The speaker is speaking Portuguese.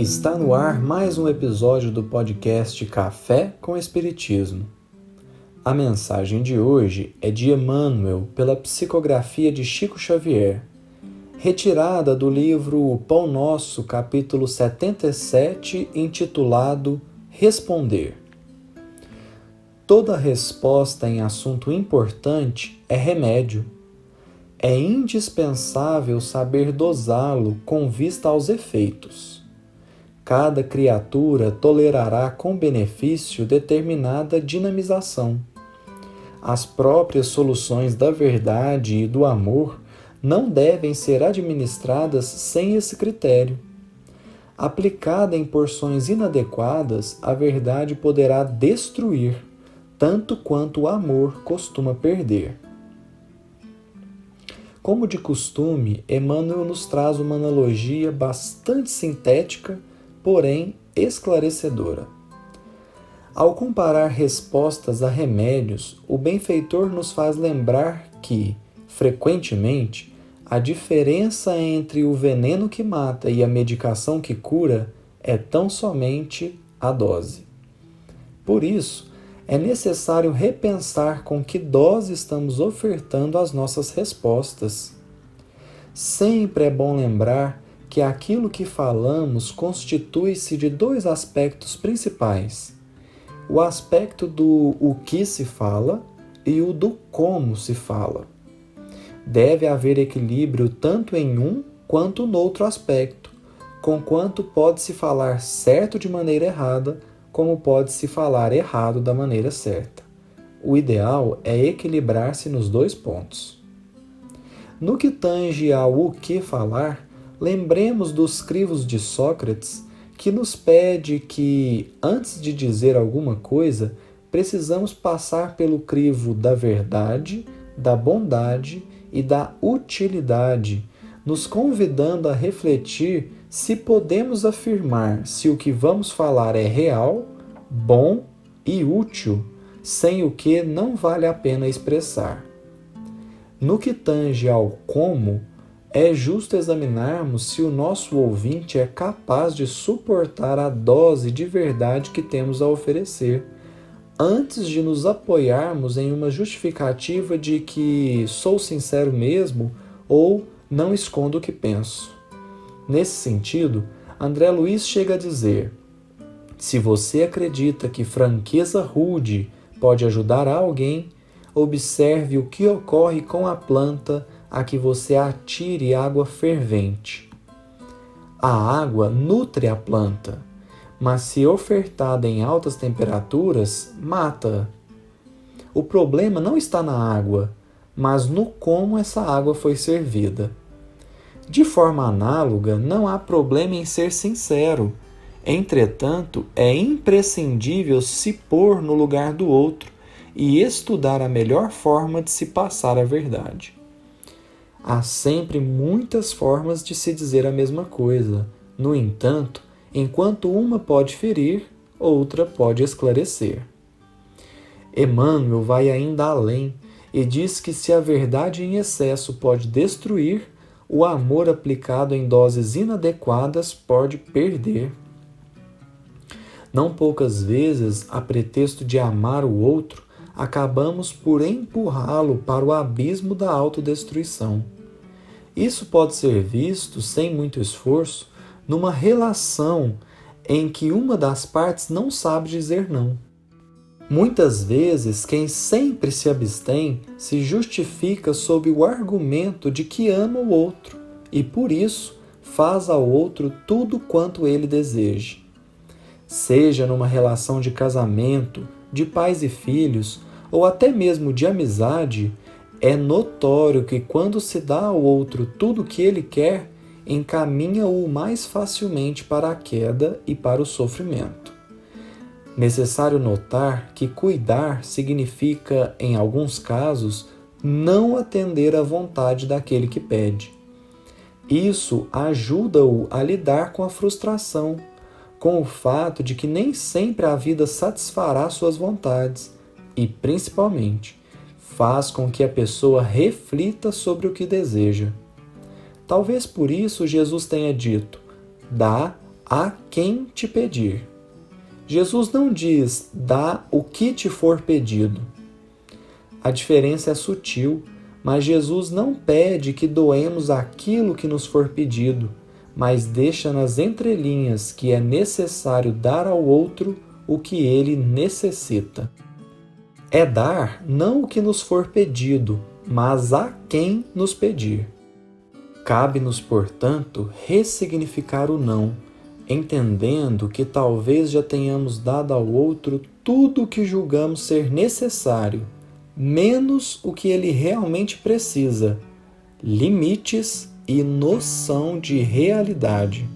Está no ar mais um episódio do podcast Café com Espiritismo. A mensagem de hoje é de Emmanuel pela psicografia de Chico Xavier, retirada do livro O Pão Nosso, capítulo 77, intitulado Responder. Toda resposta em assunto importante é remédio. É indispensável saber dosá-lo com vista aos efeitos cada criatura tolerará com benefício determinada dinamização. As próprias soluções da verdade e do amor não devem ser administradas sem esse critério. Aplicada em porções inadequadas, a verdade poderá destruir, tanto quanto o amor costuma perder. Como de costume, Emmanuel nos traz uma analogia bastante sintética porém esclarecedora. Ao comparar respostas a remédios, o benfeitor nos faz lembrar que, frequentemente, a diferença entre o veneno que mata e a medicação que cura é tão somente a dose. Por isso, é necessário repensar com que dose estamos ofertando as nossas respostas. Sempre é bom lembrar que aquilo que falamos constitui-se de dois aspectos principais: o aspecto do o que se fala e o do como se fala. Deve haver equilíbrio tanto em um quanto no outro aspecto, conquanto pode-se falar certo de maneira errada, como pode-se falar errado da maneira certa. O ideal é equilibrar-se nos dois pontos. No que tange ao o que falar, lembremos dos crivos de Sócrates, que nos pede que, antes de dizer alguma coisa, precisamos passar pelo crivo da verdade, da bondade e da utilidade, nos convidando a refletir se podemos afirmar se o que vamos falar é real, bom e útil, sem o que não vale a pena expressar. No que tange ao como, é justo examinarmos se o nosso ouvinte é capaz de suportar a dose de verdade que temos a oferecer, antes de nos apoiarmos em uma justificativa de que sou sincero mesmo ou não escondo o que penso. Nesse sentido, André Luiz chega a dizer: se você acredita que franqueza rude pode ajudar alguém, observe o que ocorre com a planta a que você atire água fervente. A água nutre a planta, mas se ofertada em altas temperaturas, mata. O problema não está na água, mas no como essa água foi servida. De forma análoga, não há problema em ser sincero. Entretanto, é imprescindível se pôr no lugar do outro e estudar a melhor forma de se passar a verdade. Há sempre muitas formas de se dizer a mesma coisa. No entanto, enquanto uma pode ferir, outra pode esclarecer. Emmanuel vai ainda além e diz que se a verdade em excesso pode destruir, o amor aplicado em doses inadequadas pode perder. Não poucas vezes, a pretexto de amar o outro, acabamos por empurrá-lo para o abismo da autodestruição. Isso pode ser visto, sem muito esforço, numa relação em que uma das partes não sabe dizer não. Muitas vezes, quem sempre se abstém se justifica sob o argumento de que ama o outro e, por isso, faz ao outro tudo quanto ele deseja. Seja numa relação de casamento, de pais e filhos, ou até mesmo de amizade, é notório que quando se dá ao outro tudo o que ele quer, encaminha-o mais facilmente para a queda e para o sofrimento. Necessário notar que cuidar significa, em alguns casos, não atender à vontade daquele que pede. Isso ajuda-o a lidar com a frustração, com o fato de que nem sempre a vida satisfará suas vontades e, principalmente, faz com que a pessoa reflita sobre o que deseja. Talvez por isso Jesus tenha dito: dá a quem te pedir. Jesus não diz dá o que te for pedido. A diferença é sutil, mas Jesus não pede que doemos aquilo que nos for pedido, mas deixa nas entrelinhas que é necessário dar ao outro o que ele necessita. É dar não o que nos for pedido, mas a quem nos pedir. Cabe-nos, portanto, ressignificar o não entendendo que talvez já tenhamos dado ao outro tudo o que julgamos ser necessário, menos o que ele realmente precisa, limites e noção de realidade.